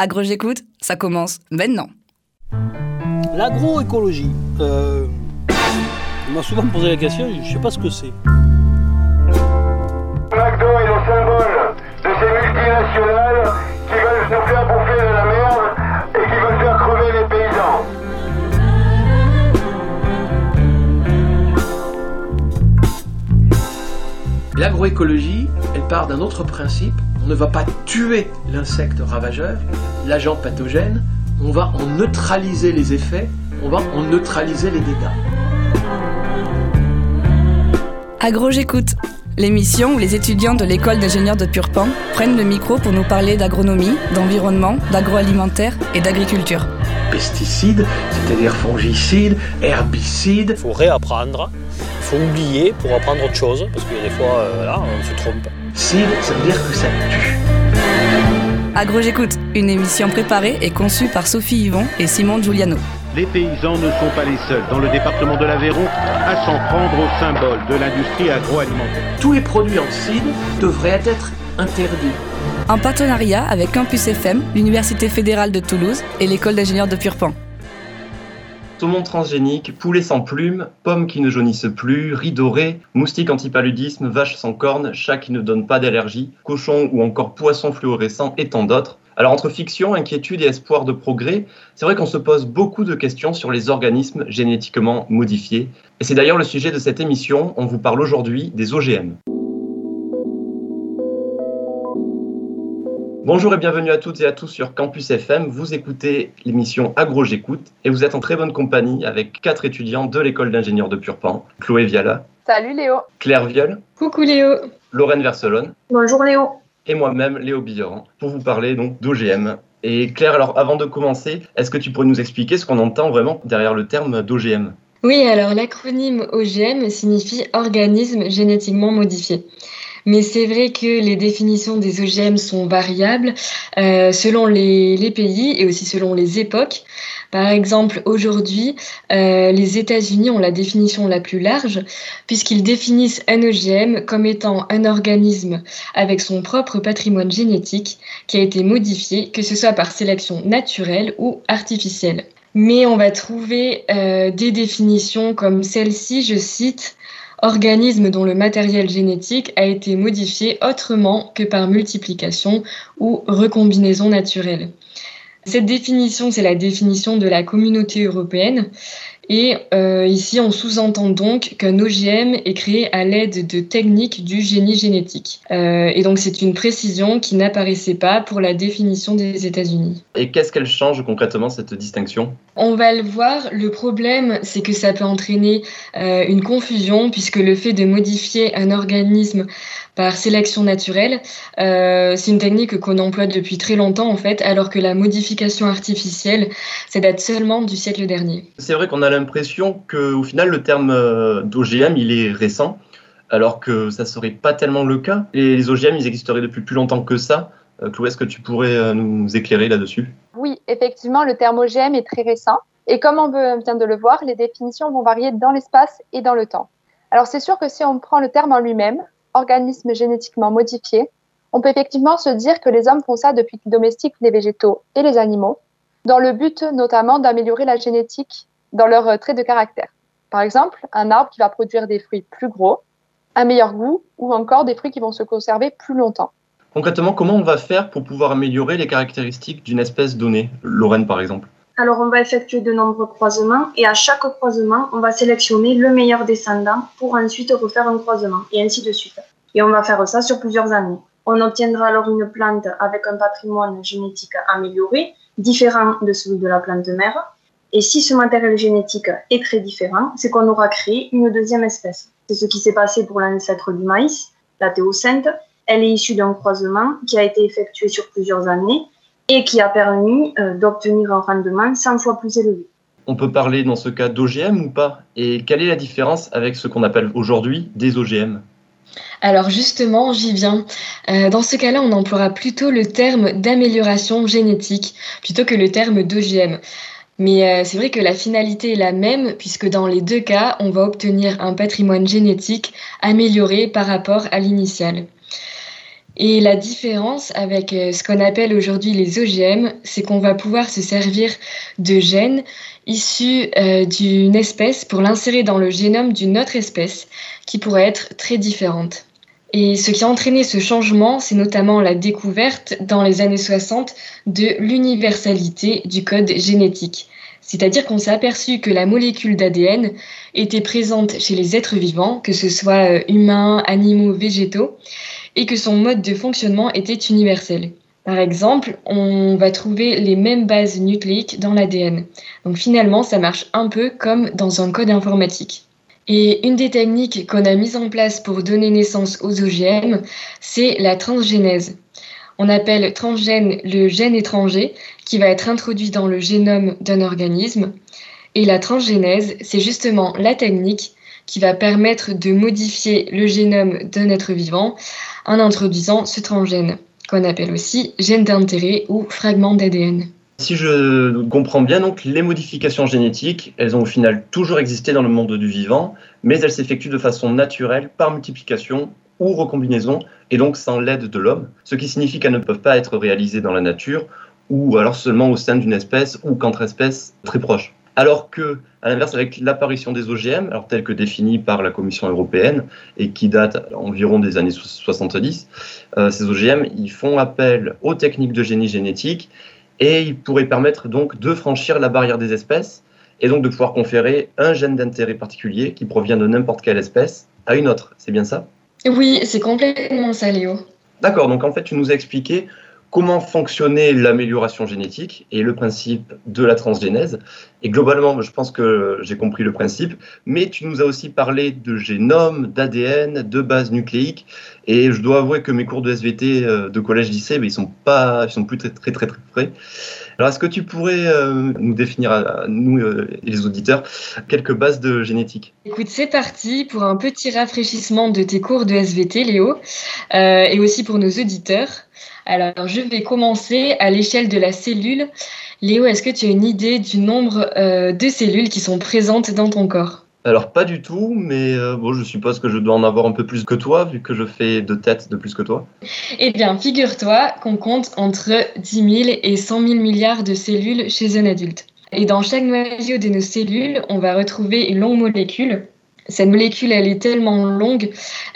Agro j'écoute, ça commence maintenant. L'agroécologie. Euh, on m'a souvent posé la question, je ne sais pas ce que c'est. McDo est le symbole de ces multinationales qui veulent nous faire bouffer de la merde et qui veulent faire crever les paysans. L'agroécologie, elle part d'un autre principe. On ne va pas tuer l'insecte ravageur, l'agent pathogène, on va en neutraliser les effets, on va en neutraliser les dégâts. Agro j'écoute, l'émission où les étudiants de l'école d'ingénieurs de Purpan prennent le micro pour nous parler d'agronomie, d'environnement, d'agroalimentaire et d'agriculture. Pesticides, c'est-à-dire fongicides, herbicides. Il faut réapprendre, faut oublier pour apprendre autre chose, parce a des fois, euh, là, on se trompe. Cide, ça veut dire que ça tue. Agro j'écoute, une émission préparée et conçue par Sophie Yvon et Simon Giuliano. Les paysans ne sont pas les seuls dans le département de l'Aveyron à s'en prendre au symbole de l'industrie agroalimentaire. Tous les produits en cide devraient être interdits. En partenariat avec Campus FM, l'Université fédérale de Toulouse et l'école d'ingénieurs de Purpan. Saumon transgénique, poulet sans plumes, pommes qui ne jaunissent plus, riz doré, moustique antipaludisme, vache sans cornes, chat qui ne donne pas d'allergie, cochon ou encore poisson fluorescent et tant d'autres. Alors entre fiction, inquiétude et espoir de progrès, c'est vrai qu'on se pose beaucoup de questions sur les organismes génétiquement modifiés. Et c'est d'ailleurs le sujet de cette émission, on vous parle aujourd'hui des OGM. Bonjour et bienvenue à toutes et à tous sur Campus FM. Vous écoutez l'émission Agro J'écoute et vous êtes en très bonne compagnie avec quatre étudiants de l'école d'ingénieurs de Purpan. Chloé Viala. Salut Léo. Claire Viol. Coucou Léo. Lorraine Verselone. Bonjour Léo. Et moi-même, Léo Billeran, pour vous parler donc d'OGM. Et Claire, alors avant de commencer, est-ce que tu pourrais nous expliquer ce qu'on entend vraiment derrière le terme d'OGM Oui, alors l'acronyme OGM signifie organisme génétiquement modifié. Mais c'est vrai que les définitions des OGM sont variables euh, selon les, pays et aussi selon les époques. Par exemple, aujourd'hui, euh, les États-Unis ont la définition la plus large puisqu'ils définissent un OGM comme étant un organisme avec son propre patrimoine génétique qui a été modifié, que ce soit par sélection naturelle ou artificielle. Mais on va trouver euh, des définitions comme celle-ci, je cite, organisme dont le matériel génétique a été modifié autrement que par multiplication ou recombinaison naturelle. Cette définition, c'est la définition de la communauté européenne. Et euh, ici, on sous-entend donc qu'un OGM est créé à l'aide de techniques du génie génétique. Euh, et donc, c'est une précision qui n'apparaissait pas pour la définition des États-Unis. Et qu'est-ce qu'elle change concrètement, cette distinction? On va le voir. Le problème, c'est que ça peut entraîner euh, une confusion, puisque le fait de modifier un organisme par sélection naturelle, c'est une technique qu'on emploie depuis très longtemps en fait, alors que la modification artificielle, ça date seulement du siècle dernier. C'est vrai qu'on a l'impression qu'au final, le terme euh, d'OGM, il est récent, alors que ça serait pas tellement le cas. Et les OGM, ils existeraient depuis plus longtemps que ça. Euh, Chloé, est-ce que tu pourrais nous éclairer là-dessus? Oui, effectivement, le terme OGM est très récent. Et comme on vient de le voir, les définitions vont varier dans l'espace et dans le temps. Alors c'est sûr que si on prend le terme en lui-même, organismes génétiquement modifiés, on peut effectivement se dire que les hommes font ça depuis qu'ils domestiquent les végétaux et les animaux, dans le but notamment d'améliorer la génétique dans leurs traits de caractère. Par exemple, un arbre qui va produire des fruits plus gros, un meilleur goût ou encore des fruits qui vont se conserver plus longtemps. Concrètement, comment on va faire pour pouvoir améliorer les caractéristiques d'une espèce donnée? Lorraine, par exemple alors, on va effectuer de nombreux croisements et à chaque croisement, on va sélectionner le meilleur descendant pour ensuite refaire un croisement et ainsi de suite. Et on va faire ça sur plusieurs années. On obtiendra alors une plante avec un patrimoine génétique amélioré, différent de celui de la plante mère. Et si ce matériel génétique est très différent, c'est qu'on aura créé une deuxième espèce. C'est ce qui s'est passé pour l'ancêtre du maïs, la théocenthe. Elle est issue d'un croisement qui a été effectué sur plusieurs années et qui a permis euh, d'obtenir un rendement 100 fois plus élevé. On peut parler dans ce cas d'OGM ou pas? Et quelle est la différence avec ce qu'on appelle aujourd'hui des OGM alors justement, j'y viens. Euh, dans ce cas-là, on emploiera plutôt le terme d'amélioration génétique plutôt que le terme d'OGM. Mais euh, c'est vrai que la finalité est la même puisque dans les deux cas, on va obtenir un patrimoine génétique amélioré par rapport à l'initial. Et la différence avec euh, ce qu'on appelle aujourd'hui les OGM, c'est qu'on va pouvoir se servir de gènes issus euh, d'une espèce pour l'insérer dans le génome d'une autre espèce qui pourrait être très différente. Et ce qui a entraîné ce changement, c'est notamment la découverte dans les années 60 de l'universalité du code génétique. C'est-à-dire qu'on s'est aperçu que la molécule d'ADN était présente chez les êtres vivants, que ce soit euh, humains, animaux, végétaux, et que son mode de fonctionnement était universel. Par exemple, on va trouver les mêmes bases nucléiques dans l'ADN. Donc finalement, ça marche un peu comme dans un code informatique. Et une des techniques qu'on a mises en place pour donner naissance aux OGM, c'est la transgénèse. On appelle transgène le gène étranger qui va être introduit dans le génome d'un organisme. Et la transgénèse, c'est justement la technique qui va permettre de modifier le génome d'un être vivant en introduisant ce transgène, qu'on appelle aussi gène d'intérêt ou fragment d'ADN. Si je comprends bien, donc, les modifications génétiques, elles ont au final toujours existé dans le monde du vivant, mais elles s'effectuent de façon naturelle par multiplication ou recombinaison, et donc sans l'aide de l'homme, ce qui signifie qu'elles ne peuvent pas être réalisées dans la nature, ou alors seulement au sein d'une espèce ou qu'entre espèces très proches. Alors que, à l'inverse, avec l'apparition des OGM, alors telles que définies par la Commission européenne et qui datent environ des années 70, euh, ces OGM, ils font appel aux techniques de génie génétique et ils pourraient permettre donc de franchir la barrière des espèces et donc de pouvoir conférer un gène d'intérêt particulier qui provient de n'importe quelle espèce à une autre. C'est bien ça? Oui, c'est complètement ça, Léo. D'accord, donc en fait, tu nous as expliqué comment fonctionnait l'amélioration génétique et le principe de la transgénèse. Et globalement, je pense que j'ai compris le principe, mais tu nous as aussi parlé de génome, d'ADN, de base nucléique, et je dois avouer que mes cours de SVT euh, de collège-lycée, ils sont pas, ils sont plus très très très très frais. Alors, est-ce que tu pourrais euh, nous définir à nous euh, et les auditeurs quelques bases de génétique? Écoute, c'est parti pour un petit rafraîchissement de tes cours de SVT, Léo, et aussi pour nos auditeurs. Alors, je vais commencer à l'échelle de la cellule. Léo, est-ce que tu as une idée du nombre euh, de cellules qui sont présentes dans ton corps? Alors pas du tout, mais euh, bon, je suppose que je dois en avoir un peu plus que toi, vu que je fais deux têtes de plus que toi. Eh bien, figure-toi qu'on compte entre 10 000 et 100 000 milliards de cellules chez un adulte. Et dans chaque noyau de nos cellules, on va retrouver une longue molécule. Cette molécule, elle est tellement longue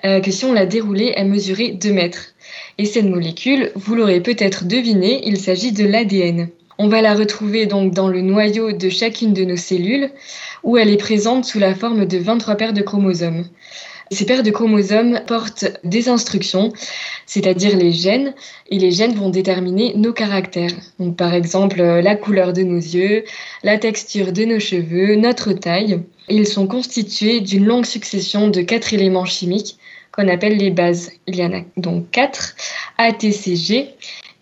euh, que si on la déroulait, elle mesurait 2 mètres. Et cette molécule, vous l'aurez peut-être deviné, il s'agit de l'ADN. On va la retrouver donc dans le noyau de chacune de nos cellules, où elle est présente sous la forme de 23 paires de chromosomes. Ces paires de chromosomes portent des instructions, c'est-à-dire les gènes, et les gènes vont déterminer nos caractères. Donc, par exemple, la couleur de nos yeux, la texture de nos cheveux, notre taille. Ils sont constitués d'une longue succession de quatre éléments chimiques qu'on appelle les bases. Il y en a donc quatre ATCG.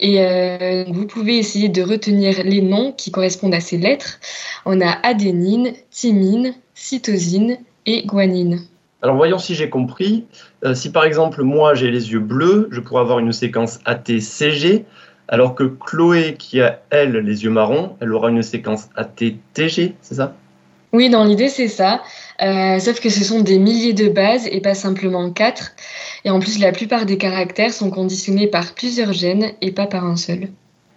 Et euh, vous pouvez essayer de retenir les noms qui correspondent à ces lettres. On a adénine, thymine, cytosine et guanine. Alors voyons si j'ai compris. Euh, si par exemple moi j'ai les yeux bleus, je pourrais avoir une séquence ATCG, alors que Chloé qui a elle les yeux marrons, elle aura une séquence ATTG, c'est ça? Oui, dans l'idée, c'est ça. Euh, sauf que ce sont des milliers de bases et pas simplement quatre. Et en plus, la plupart des caractères sont conditionnés par plusieurs gènes et pas par un seul.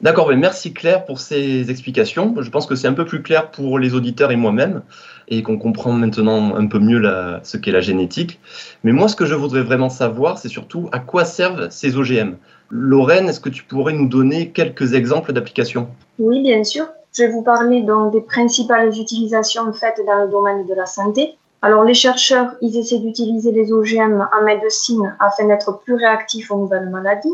D'accord, mais merci Claire pour ces explications. Je pense que c'est un peu plus clair pour les auditeurs et moi-même et qu'on comprend maintenant un peu mieux ce qu'est la génétique. Mais moi, ce que je voudrais vraiment savoir, c'est surtout à quoi servent ces OGM. Lorraine, est-ce que tu pourrais nous donner quelques exemples d'applications? Oui, bien sûr. Je vais vous parler donc des principales utilisations faites dans le domaine de la santé. Alors les chercheurs, ils essaient d'utiliser les OGM en médecine afin d'être plus réactifs aux nouvelles maladies.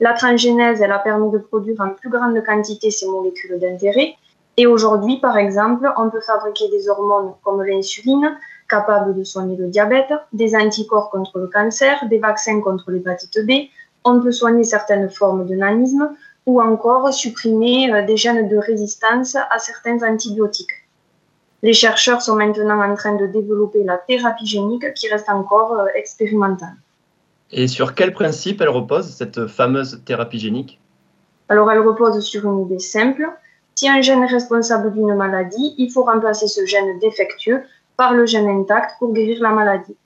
La transgénèse, elle a permis de produire en plus grande quantité ces molécules d'intérêt. Et aujourd'hui, par exemple, on peut fabriquer des hormones comme l'insuline, capables de soigner le diabète, des anticorps contre le cancer, des vaccins contre l'hépatite B. On peut soigner certaines formes de nanisme, ou encore supprimer euh, des gènes de résistance à certains antibiotiques. Les chercheurs sont maintenant en train de développer la thérapie génique qui reste encore euh, expérimentale. Et sur quel principe elle repose, cette fameuse thérapie génique? Alors elle repose sur une idée simple. Si un gène est responsable d'une maladie, il faut remplacer ce gène défectueux par le gène intact pour guérir la maladie.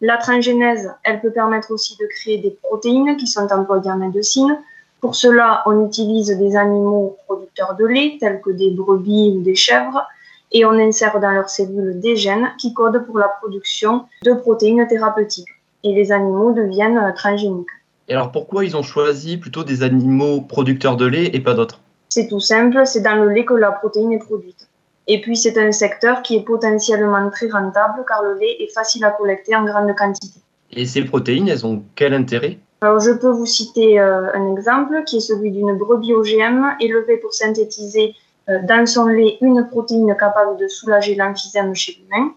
La transgénèse, elle peut permettre aussi de créer des protéines qui sont employées en médecine. Pour cela, on utilise des animaux producteurs de lait, tels que des brebis ou des chèvres, et on insère dans leurs cellules des gènes qui codent pour la production de protéines thérapeutiques. Et les animaux deviennent euh, transgéniques. Et alors pourquoi ils ont choisi plutôt des animaux producteurs de lait et pas d'autres? C'est tout simple, c'est dans le lait que la protéine est produite. Et puis c'est un secteur qui est potentiellement très rentable car le lait est facile à collecter en grande quantité. Et ces protéines, elles ont quel intérêt? Alors je peux vous citer euh, un exemple qui est celui d'une brebis OGM élevée pour synthétiser euh, dans son lait une protéine capable de soulager l'emphysème chez l'humain.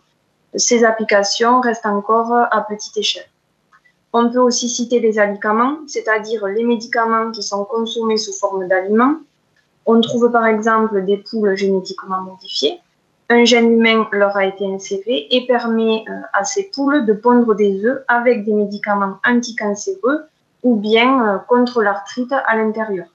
Ces applications restent encore à petite échelle. On peut aussi citer les alicaments, c'est-à-dire les médicaments qui sont consommés sous forme d'aliments. On trouve par exemple des poules génétiquement modifiées. Un gène humain leur a été inséré et permet euh, à ces poules de pondre des œufs avec des médicaments anticancéreux ou bien euh, contre l'arthrite à l'intérieur.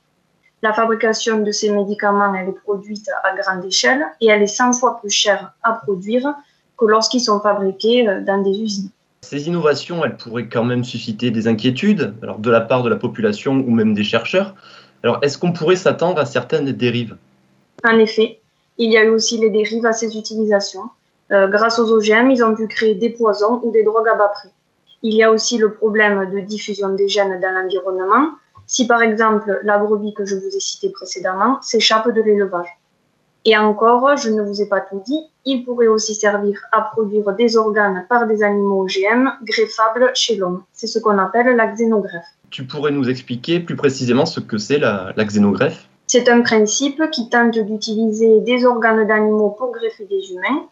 La fabrication de ces médicaments elle est produite à grande échelle et elle est 100 fois plus chère à produire que lorsqu'ils sont fabriqués euh, dans des usines. Ces innovations, elles pourraient quand même susciter des inquiétudes, alors de la part de la population ou même des chercheurs. Alors, est-ce qu'on pourrait s'attendre à certaines dérives? En effet, il y a eu aussi les dérives à ces utilisations. Euh, grâce aux OGM, ils ont pu créer des poisons ou des drogues à bas prix. Il y a aussi le problème de diffusion des gènes dans l'environnement. Si par exemple la brebis que je vous ai citée précédemment s'échappe de l'élevage. Et encore, je ne vous ai pas tout dit, il pourrait aussi servir à produire des organes par des animaux OGM greffables chez l'homme. C'est ce qu'on appelle la xénogreffe. Tu pourrais nous expliquer plus précisément ce que c'est la, la xénogreffe? C'est un principe qui tente d'utiliser des organes d'animaux pour greffer des humains.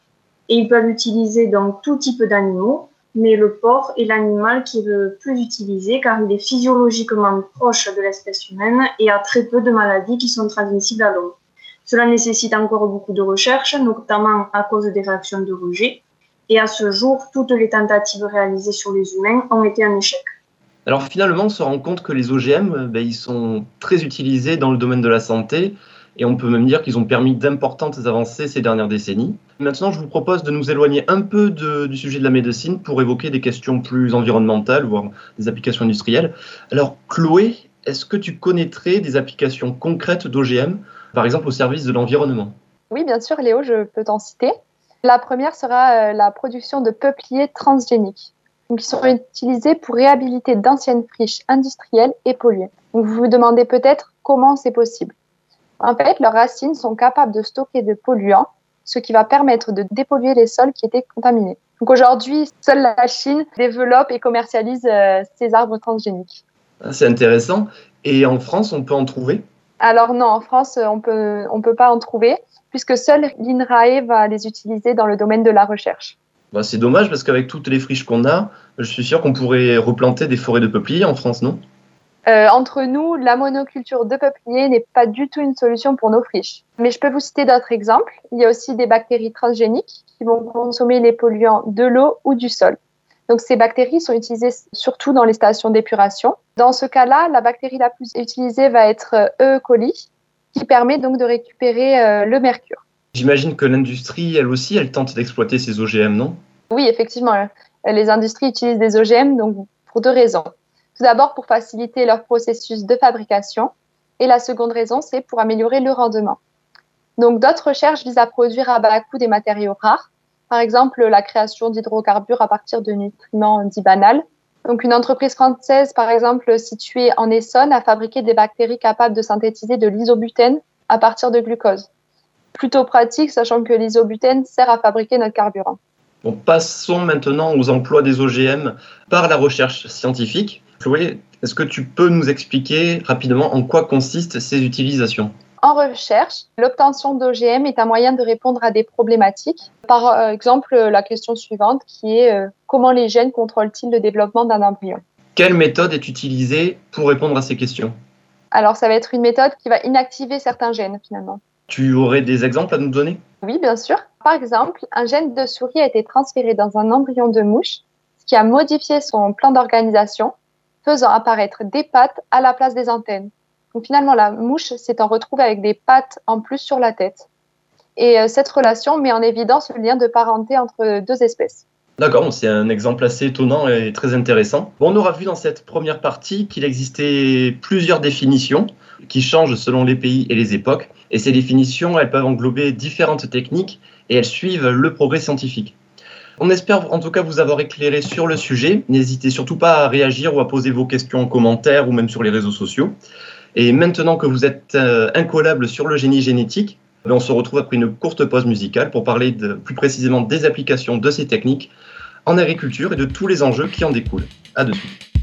Et ils peuvent utiliser donc tout type d'animaux, mais le porc est l'animal qui est le plus utilisé car il est physiologiquement proche de l'espèce humaine et a très peu de maladies qui sont transmissibles à l'homme. Cela nécessite encore beaucoup de recherches, notamment à cause des réactions de rejet. Et à ce jour, toutes les tentatives réalisées sur les humains ont été un échec. Alors finalement, on se rend compte que les OGM, ben, ils sont très utilisés dans le domaine de la santé et on peut même dire qu'ils ont permis d'importantes avancées ces dernières décennies. Maintenant, je vous propose de nous éloigner un peu du sujet de la médecine pour évoquer des questions plus environnementales, voire des applications industrielles. Alors, Chloé, est-ce que tu connaîtrais des applications concrètes d'OGM par exemple au service de l'environnement? Oui, bien sûr, Léo, je peux t'en citer. La première sera euh, la production de peupliers transgéniques, qui sont utilisés pour réhabiliter d'anciennes friches industrielles et polluées. Vous vous demandez peut-être comment c'est possible. En fait, leurs racines sont capables de stocker de polluants, ce qui va permettre de dépolluer les sols qui étaient contaminés. Donc aujourd'hui, seule la Chine développe et commercialise euh, ces arbres transgéniques. Ah, c'est intéressant. Et en France, on peut en trouver? Alors non, en France, on peut, on peut pas en trouver, puisque seul l'INRAE va les utiliser dans le domaine de la recherche. Bah, c'est dommage parce qu'avec toutes les friches qu'on a, je suis sûr qu'on pourrait replanter des forêts de peupliers en France, non? Euh, Entre nous, la monoculture de peupliers n'est pas du tout une solution pour nos friches. Mais je peux vous citer d'autres exemples. Il y a aussi des bactéries transgéniques qui vont consommer les polluants de l'eau ou du sol. Donc ces bactéries sont utilisées surtout dans les stations d'épuration. Dans ce cas-là, la bactérie la plus utilisée va être E. coli, qui permet donc de récupérer euh, le mercure. J'imagine que l'industrie, elle aussi, elle tente d'exploiter ces OGM, non? Oui, effectivement. Les industries utilisent des OGM donc pour deux raisons. Tout d'abord pour faciliter leur processus de fabrication et la seconde raison, c'est pour améliorer le rendement. Donc d'autres recherches visent à produire à bas coût des matériaux rares par exemple, la création d'hydrocarbures à partir de nutriments dits banals. Donc, une entreprise française, par exemple, située en Essonne, a fabriqué des bactéries capables de synthétiser de l'isobutène à partir de glucose. Plutôt pratique, sachant que l'isobutène sert à fabriquer notre carburant. Passons maintenant aux emplois des OGM par la recherche scientifique. Chloé, est-ce que tu peux nous expliquer rapidement en quoi consistent ces utilisations? En recherche, l'obtention d'OGM est un moyen de répondre à des problématiques. Par euh, exemple, la question suivante qui est euh, comment les gènes contrôlent-ils le développement d'un embryon? Quelle méthode est utilisée pour répondre à ces questions? Alors, ça va être une méthode qui va inactiver certains gènes finalement. Tu aurais des exemples à nous donner? Oui, bien sûr. Par exemple, un gène de souris a été transféré dans un embryon de mouche, ce qui a modifié son plan d'organisation, faisant apparaître des pattes à la place des antennes. Donc finalement, la mouche en retrouvée avec des pattes en plus sur la tête. Et euh, cette relation met en évidence le lien de parenté entre deux espèces. D'accord, c'est un exemple assez étonnant et très intéressant. On aura vu dans cette première partie qu'il existait plusieurs définitions qui changent selon les pays et les époques. Et ces définitions, elles peuvent englober différentes techniques et elles suivent le progrès scientifique. On espère en tout cas vous avoir éclairé sur le sujet. N'hésitez surtout pas à réagir ou à poser vos questions en commentaire ou même sur les réseaux sociaux. Et maintenant que vous êtes euh, sur le génie génétique, ben, on se retrouve après une courte pause musicale pour parler plus précisément des applications de ces techniques en agriculture et de tous les enjeux qui en découlent. À de suite.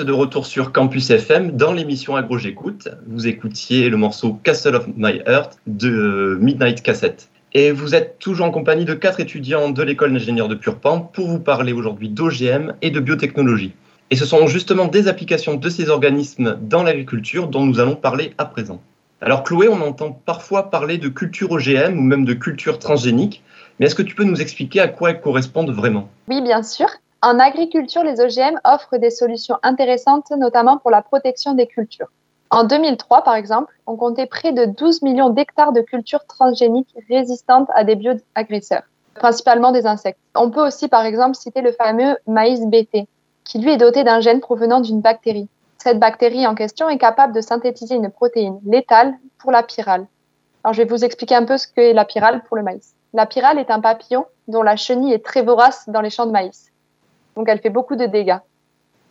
De retour sur Campus FM dans l'émission Agro J'écoute. Vous écoutiez le morceau Castle of My Earth de Midnight Cassette. Et vous êtes toujours en compagnie de quatre étudiants de l'école d'ingénieurs de Purpan pour vous parler aujourd'hui d'OGM et de biotechnologie. Et ce sont justement des applications de ces organismes dans l'agriculture dont nous allons parler à présent. Alors Chloé, on entend parfois parler de culture OGM ou même de culture transgénique, mais est-ce que tu peux nous expliquer à quoi elles correspondent vraiment? Oui, bien sûr. En agriculture, les OGM offrent des solutions intéressantes, notamment pour la protection des cultures. En 2003, par exemple, on comptait près de 12 millions d'hectares de cultures transgéniques résistantes à des bioagresseurs, principalement des insectes. On peut aussi, par exemple, citer le fameux maïs BT, qui lui est doté d'un gène provenant d'une bactérie. Cette bactérie en question est capable de synthétiser une protéine létale pour la pyrale. Alors, je vais vous expliquer un peu ce qu'est la pyrale pour le maïs. La pyrale est un papillon dont la chenille est très vorace dans les champs de maïs donc elle fait beaucoup de dégâts.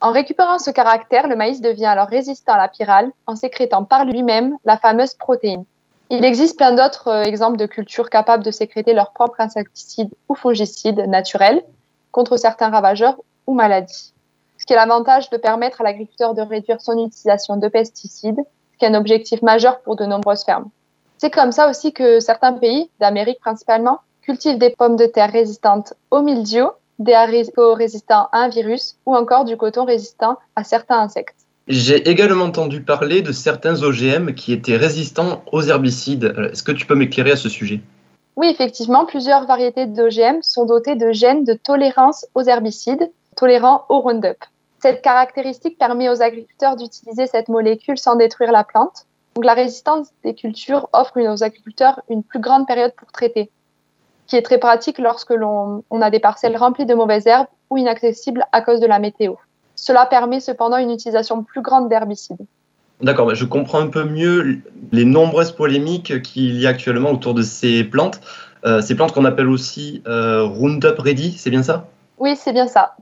En récupérant ce caractère, le maïs devient alors résistant à la pyrale en sécrétant par lui-même la fameuse protéine. Il existe plein d'autres euh, exemples de cultures capables de sécréter leur propre insecticide ou fongicide naturel contre certains ravageurs ou maladies. Ce qui est l'avantage de permettre à l'agriculteur de réduire son utilisation de pesticides, ce qui est un objectif majeur pour de nombreuses fermes. C'est comme ça aussi que certains pays, d'Amérique principalement, cultivent des pommes de terre résistantes au mildiou, des haricots résistants à un virus ou encore du coton résistant à certains insectes. J'ai également entendu parler de certains OGM qui étaient résistants aux herbicides. Est-ce que tu peux m'éclairer à ce sujet? Oui, effectivement, plusieurs variétés d'OGM sont dotées de gènes de tolérance aux herbicides, tolérants au Roundup. Cette caractéristique permet aux agriculteurs d'utiliser cette molécule sans détruire la plante. Donc la résistance des cultures offre aux agriculteurs une plus grande période pour traiter, qui est très pratique lorsque l'on a des parcelles remplies de mauvaises herbes ou inaccessibles à cause de la météo. Cela permet cependant une utilisation plus grande d'herbicides. D'accord, bah, je comprends un peu mieux les nombreuses polémiques qu'il y a actuellement autour de ces plantes. Euh, ces plantes qu'on appelle aussi euh, Roundup Ready, c'est bien ça? Oui, c'est bien ça.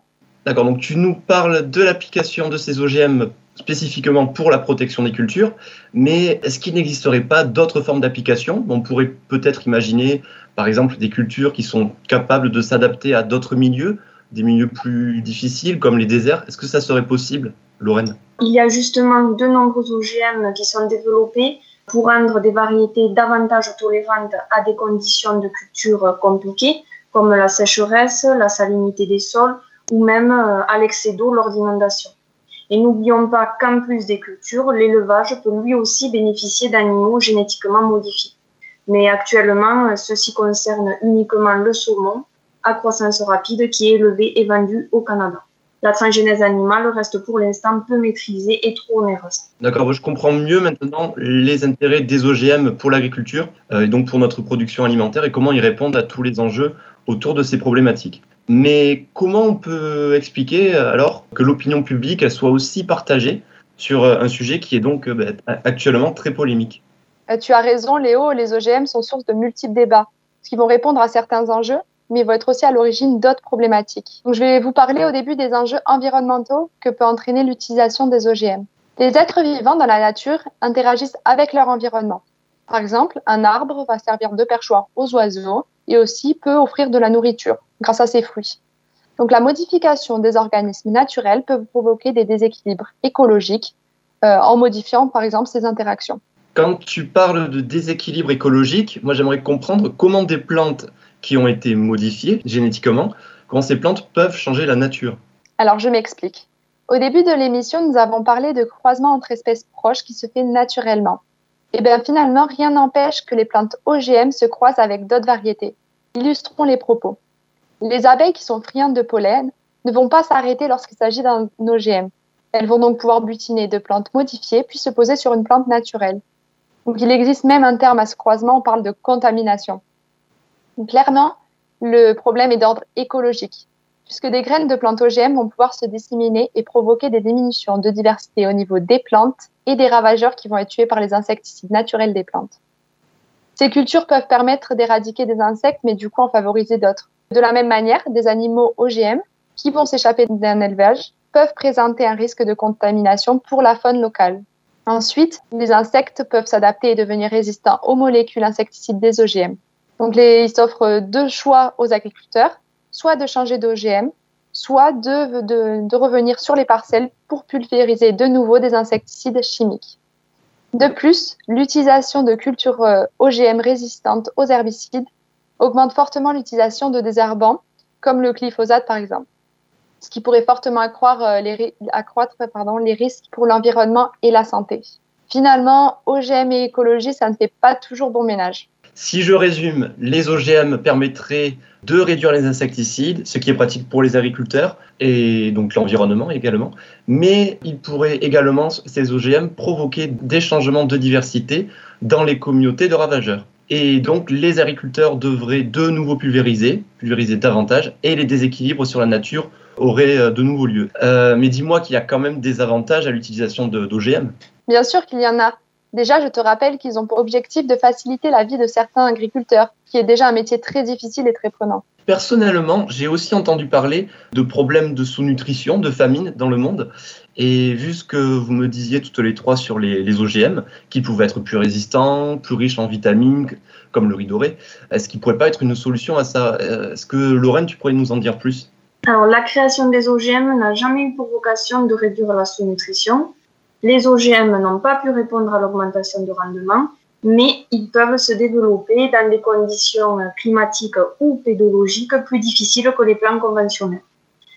D'accord, donc tu nous parles de l'application de ces OGM spécifiquement pour la protection des cultures, mais est-ce qu'il n'existerait pas d'autres formes d'application? On pourrait peut-être imaginer, par exemple, des cultures qui sont capables de s'adapter à d'autres milieux, des milieux plus difficiles comme les déserts. Est-ce que ça serait possible, Lorraine? Il y a justement de nombreux OGM qui sont développés pour rendre des variétés davantage tolérantes à des conditions de culture compliquées, comme la sécheresse, la salinité des sols ou même euh, à l'excès d'eau lors d'inondations. Et n'oublions pas qu'en plus des cultures, l'élevage peut lui aussi bénéficier d'animaux génétiquement modifiés. Mais actuellement, ceci concerne uniquement le saumon, à croissance rapide qui est élevé et vendu au Canada. La transgénèse animale reste pour l'instant peu maîtrisée et trop onéreuse. D'accord, je comprends mieux maintenant les intérêts des OGM pour l'agriculture euh, et donc pour notre production alimentaire et comment ils répondent à tous les enjeux autour de ces problématiques. Mais comment on peut expliquer alors que l'opinion publique soit aussi partagée sur euh, un sujet qui est donc euh, ben, actuellement très polémique? Tu as raison Léo, les OGM sont source de multiples débats qui vont répondre à certains enjeux mais vont être aussi à l'origine d'autres problématiques. Donc, je vais vous parler au début des enjeux environnementaux que peut entraîner l'utilisation des OGM. Les êtres vivants dans la nature interagissent avec leur environnement. Par exemple, un arbre va servir de perchoir aux oiseaux et aussi peut offrir de la nourriture grâce à ses fruits. Donc la modification des organismes naturels peut provoquer des déséquilibres écologiques euh, en modifiant par exemple ces interactions. Quand tu parles de déséquilibre écologique, moi j'aimerais comprendre comment des plantes qui ont été modifiées génétiquement, comment ces plantes peuvent changer la nature. Alors je m'explique. Au début de l'émission, nous avons parlé de croisement entre espèces proches qui se fait naturellement. Eh bien finalement, rien n'empêche que les plantes OGM se croisent avec d'autres variétés. Illustrons les propos. Les abeilles qui sont friandes de pollen ne vont pas s'arrêter lorsqu'il s'agit d'un OGM. Elles vont donc pouvoir butiner de plantes modifiées puis se poser sur une plante naturelle. Donc il existe même un terme à ce croisement, on parle de contamination. Clairement, le problème est d'ordre écologique, puisque des graines de plantes OGM vont pouvoir se disséminer et provoquer des diminutions de diversité au niveau des plantes et des ravageurs qui vont être tués par les insecticides naturels des plantes. Ces cultures peuvent permettre d'éradiquer des insectes, mais du coup en favoriser d'autres. De la même manière, des animaux OGM qui vont s'échapper d'un élevage peuvent présenter un risque de contamination pour la faune locale. Ensuite, les insectes peuvent s'adapter et devenir résistants aux molécules insecticides des OGM. Donc, ils offrent deux choix aux agriculteurs, soit de changer d'OGM, soit de, revenir sur les parcelles pour pulvériser de nouveau des insecticides chimiques. De plus, l'utilisation de cultures euh, OGM résistantes aux herbicides augmente fortement l'utilisation de désherbants, comme le glyphosate par exemple, ce qui pourrait fortement accroître euh, accroître les risques pour l'environnement et la santé. Finalement, OGM et écologie, ça ne fait pas toujours bon ménage. Si je résume, les OGM permettraient de réduire les insecticides, ce qui est pratique pour les agriculteurs et donc l'environnement également, mais ils pourraient également, ces OGM, provoquer des changements de diversité dans les communautés de ravageurs. Et donc les agriculteurs devraient de nouveau pulvériser, pulvériser davantage, et les déséquilibres sur la nature auraient euh, de nouveau lieu. Euh, mais dis-moi qu'il y a quand même des avantages à l'utilisation d'OGM. Bien sûr qu'il y en a. Déjà, je te rappelle qu'ils ont pour objectif de faciliter la vie de certains agriculteurs, qui est déjà un métier très difficile et très prenant. Personnellement, j'ai aussi entendu parler de problèmes de sous-nutrition, de famine dans le monde. Et vu ce que vous me disiez toutes les trois sur les, les OGM, qui pouvaient être plus résistants, plus riches en vitamines, comme le riz doré, est-ce qu'il ne pourrait pas être une solution à ça? Est-ce que Lorraine, tu pourrais nous en dire plus? Alors, la création des OGM n'a jamais eu pour vocation de réduire la sous-nutrition. Les OGM n'ont pas pu répondre à l'augmentation de rendement, mais ils peuvent se développer dans des conditions climatiques ou pédologiques plus difficiles que les plants conventionnels.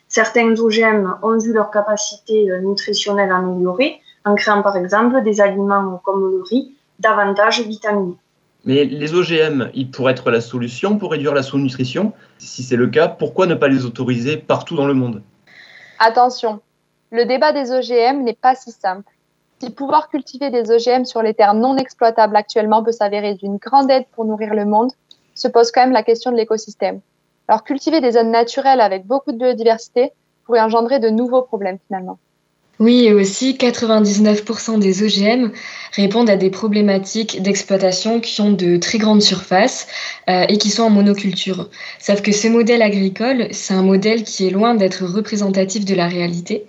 Certains OGM ont vu leur capacité nutritionnelle améliorée en créant par exemple des aliments comme le riz davantage vitaminés. Mais les OGM, ils pourraient être la solution pour réduire la sous-nutrition? Si c'est le cas, pourquoi ne pas les autoriser partout dans le monde? Attention, le débat des OGM n'est pas si simple. Si pouvoir cultiver des OGM sur les terres non exploitables actuellement peut s'avérer d'une grande aide pour nourrir le monde, se pose quand même la question de l'écosystème. Alors cultiver des zones naturelles avec beaucoup de biodiversité pourrait engendrer de nouveaux problèmes finalement. Oui, et aussi 99% des OGM répondent à des problématiques d'exploitation qui ont de très grandes surfaces euh, et qui sont en monoculture. Sauf que ce modèle agricole, c'est un modèle qui est loin d'être représentatif de la réalité,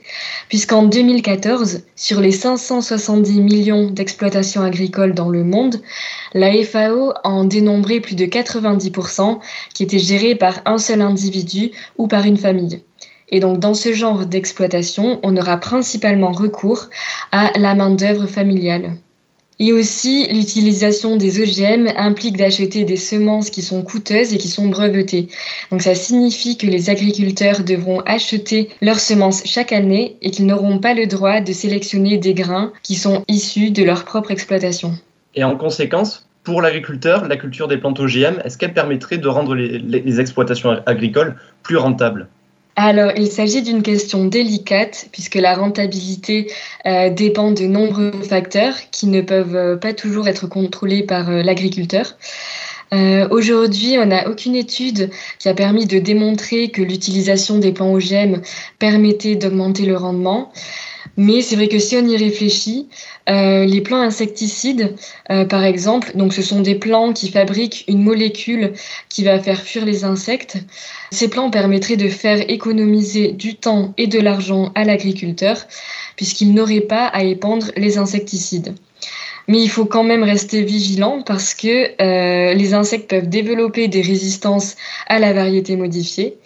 puisqu'en 2014, sur les 570 millions d'exploitations agricoles dans le monde, la FAO en dénombrait plus de 90% qui étaient gérées par un seul individu ou par une famille. Et donc, dans ce genre d'exploitation, on aura principalement recours à la main-d'œuvre familiale. Et aussi, l'utilisation des OGM implique d'acheter des semences qui sont coûteuses et qui sont brevetées. Donc, ça signifie que les agriculteurs devront acheter leurs semences chaque année et qu'ils n'auront pas le droit de sélectionner des grains qui sont issus de leur propre exploitation. Et en conséquence, pour l'agriculteur, la culture des plantes OGM, est-ce qu'elle permettrait de rendre les, les exploitations agricoles plus rentables? Alors, il s'agit d'une question délicate puisque la rentabilité euh, dépend de nombreux facteurs qui ne peuvent euh, pas toujours être contrôlés par euh, l'agriculteur. Aujourd'hui, on n'a aucune étude qui a permis de démontrer que l'utilisation des plants OGM permettait d'augmenter le rendement. Mais c'est vrai que si on y réfléchit, euh, les plants insecticides, euh, par exemple, donc ce sont des plants qui fabriquent une molécule qui va faire fuir les insectes. Ces plants permettraient de faire économiser du temps et de l'argent à l'agriculteur, puisqu'il n'aurait pas à épandre les insecticides. Mais il faut quand même rester vigilant parce que euh, les insectes peuvent développer des résistances à la variété modifiée.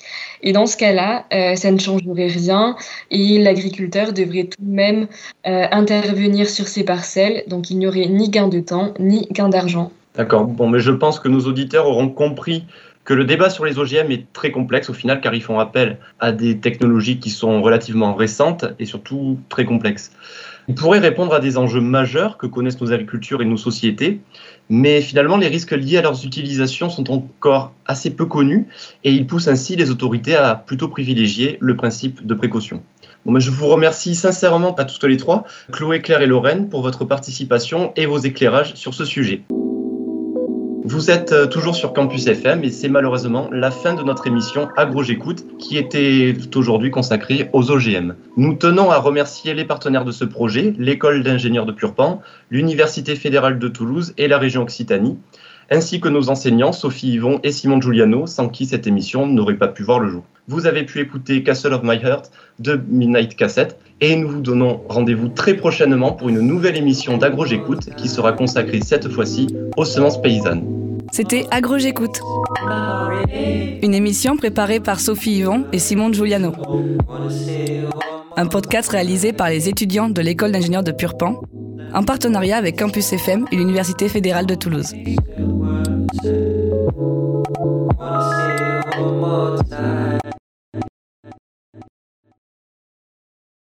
Et dans ce cas-là, euh, ça ne changerait rien et l'agriculteur devrait tout de même euh, intervenir sur ses parcelles. Donc il n'y aurait ni gain de temps ni gain d'argent. D'accord. Bon, mais je pense que nos auditeurs auront compris que le débat sur les OGM est très complexe au final car ils font appel à des technologies qui sont relativement récentes et surtout très complexes. Ils pourraient répondre à des enjeux majeurs que connaissent nos agricultures et nos sociétés, mais finalement les risques liés à leurs utilisations sont encore assez peu connus et ils poussent ainsi les autorités à plutôt privilégier le principe de précaution. Je vous remercie sincèrement à toutes les trois, Chloé, Claire et Lorraine, pour votre participation et vos éclairages sur ce sujet. Vous êtes euh, toujours sur Campus FM et c'est malheureusement la fin de notre émission Agro J'écoute qui était aujourd'hui consacrée aux OGM. Nous tenons à remercier les partenaires de ce projet, l'école d'ingénieurs de Purpan, l'Université fédérale de Toulouse et la région Occitanie, ainsi que nos enseignants Sophie Yvon et Simon Giuliano, sans qui cette émission n'aurait pas pu voir le jour. Vous avez pu écouter Castle of My Heart de Midnight Cassette et nous vous donnons rendez-vous très prochainement pour une nouvelle émission d'Agro J'écoute qui sera consacrée cette fois-ci aux semences paysannes. C'était Agro J'écoute, une émission préparée par Sophie Yvon et Simon Giuliano. Un podcast réalisé par les étudiants de l'école d'ingénieurs de Purpan, en partenariat avec Campus FM et l'Université fédérale de Toulouse.